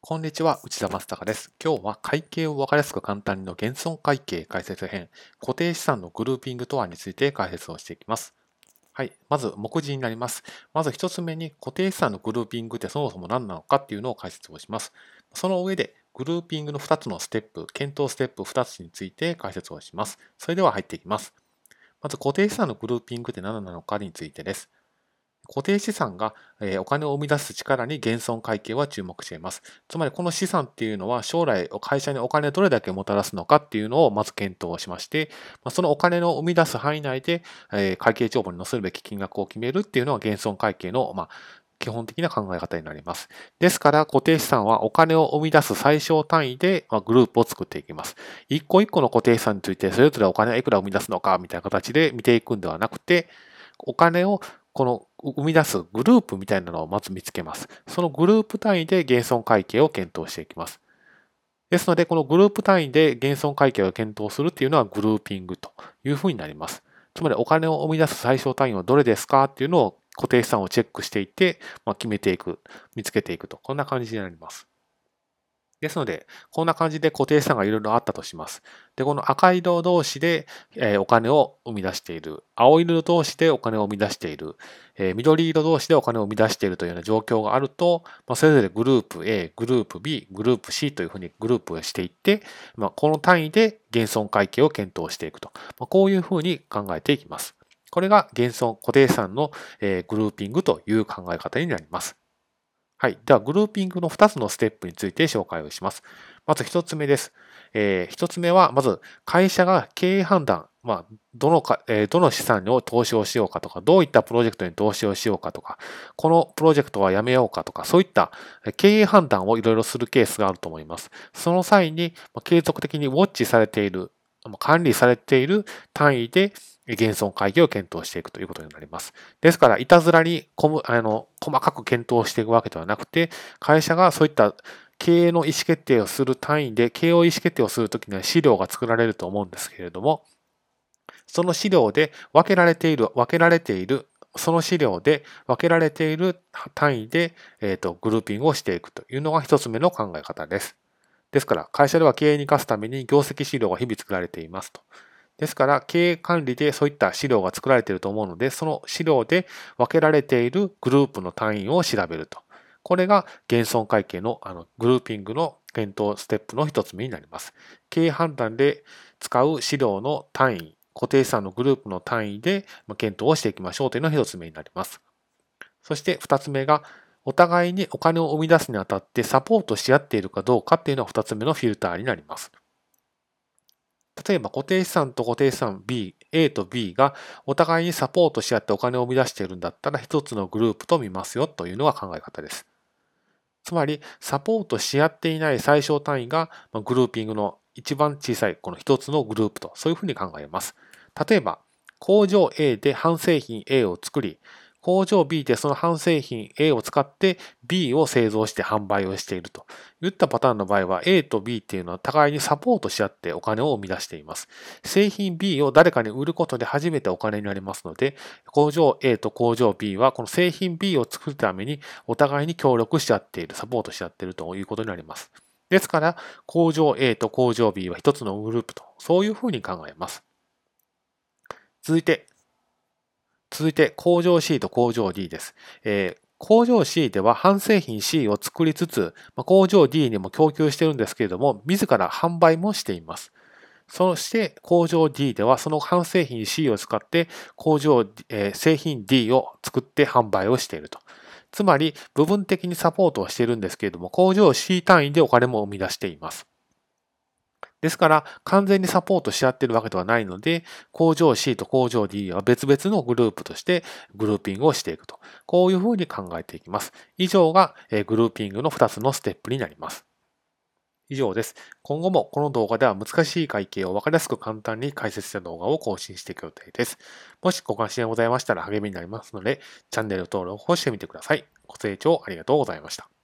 こんにちは、内田正孝です。今日は会計を分かりやすく簡単にの減損会計解説編、固定資産のグルーピングとはについて解説をしていきます。はい。まず、目次になります。まず一つ目に、固定資産のグルーピングってそもそも何なのかっていうのを解説をします。その上で、グルーピングの2つのステップ、検討ステップ2つについて解説をします。それでは入っていきます。まず、固定資産のグルーピングって何なのかについてです。固定資産がお金を生み出す力に減損会計は注目しています。つまりこの資産っていうのは将来会社にお金をどれだけもたらすのかっていうのをまず検討しまして、そのお金の生み出す範囲内で会計帳簿に載せるべき金額を決めるっていうのは減損会計のま基本的な考え方になります。ですから、固定資産はお金を生み出す最小単位でグループを作っていきます。一個一個の固定資産について、それぞれお金はいくら生み出すのかみたいな形で見ていくんではなくて、お金をこの生み出すグループみたいなのをまず見つけます。そのグループ単位で減損会計を検討していきます。ですので、このグループ単位で減損会計を検討するっていうのはグルーピングというふうになります。つまりお金を生み出す最小単位はどれですかっていうのを固定資産をチェックしていって、まあ、決めていく、見つけていくと、こんな感じになります。ですので、こんな感じで固定資産がいろいろあったとします。で、この赤色同士で、お金を生み出している。青色同士でお金を生み出している。緑色同士でお金を生み出しているというような状況があると、それぞれグループ A、グループ B、グループ C というふうにグループしていって、ま、この単位で減損会計を検討していくと。こういうふうに考えていきます。これが減損固定資産の、グルーピングという考え方になります。はい。では、グルーピングの2つのステップについて紹介をします。まず1つ目です。えー、1つ目は、まず、会社が経営判断、まあ、どのか、えー、どの資産を投資をしようかとか、どういったプロジェクトに投資をしようかとか、このプロジェクトはやめようかとか、そういった経営判断をいろいろするケースがあると思います。その際に、継続的にウォッチされている、管理されている単位で、減損会議を検討していくということになります。ですから、いたずらにあの細かく検討していくわけではなくて、会社がそういった経営の意思決定をする単位で、経営意思決定をするときには資料が作られると思うんですけれども、その資料で分けられている、分けられている、その資料で分けられている単位で、えーと、グルーピングをしていくというのが一つ目の考え方です。ですから、会社では経営に生かすために業績資料が日々作られていますと。ですから、経営管理でそういった資料が作られていると思うので、その資料で分けられているグループの単位を調べると。これが減損会計のあのグルーピングの検討ステップの一つ目になります。経営判断で使う資料の単位、固定資産のグループの単位で検討をしていきましょうというのが一つ目になります。そして二つ目が、お互いにお金を生み出すにあたってサポートし合っているかどうかっていうのが二つ目のフィルターになります。例えば固定資産と固定資産 B、A と B がお互いにサポートし合ってお金を生み出しているんだったら一つのグループと見ますよというのが考え方です。つまり、サポートし合っていない最小単位がグルーピングの一番小さいこの一つのグループと、そういうふうに考えます。例えば、工場 A で半製品 A を作り、工場 B でその半製品 A を使って B を製造して販売をしているといったパターンの場合は A と B っていうのは互いにサポートし合ってお金を生み出しています。製品 B を誰かに売ることで初めてお金になりますので、工場 A と工場 B はこの製品 B を作るためにお互いに協力し合っている、サポートし合っているということになります。ですから、工場 A と工場 B は一つのグループと、そういうふうに考えます。続いて、続いて工場 C と工場 D です。えー、工場 C では半製品 C を作りつつ、工場 D にも供給してるんですけれども、自ら販売もしています。そして工場 D ではその半製品 C を使って工場、えー、製品 D を作って販売をしていると。つまり部分的にサポートをしているんですけれども、工場 C 単位でお金も生み出しています。ですから、完全にサポートし合っているわけではないので、工場 C と工場 D は別々のグループとしてグルーピングをしていくと。こういうふうに考えていきます。以上がグルーピングの2つのステップになります。以上です。今後もこの動画では難しい会計を分かりやすく簡単に解説した動画を更新していく予定です。もしご関心がございましたら励みになりますので、チャンネル登録をしてみてください。ご清聴ありがとうございました。